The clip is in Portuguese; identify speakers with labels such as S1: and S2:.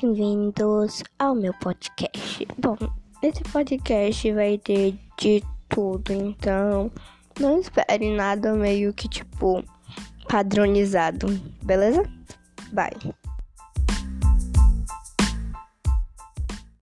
S1: bem-vindos ao meu podcast. Bom, esse podcast vai ter de tudo, então não espere nada meio que tipo padronizado, beleza? Bye.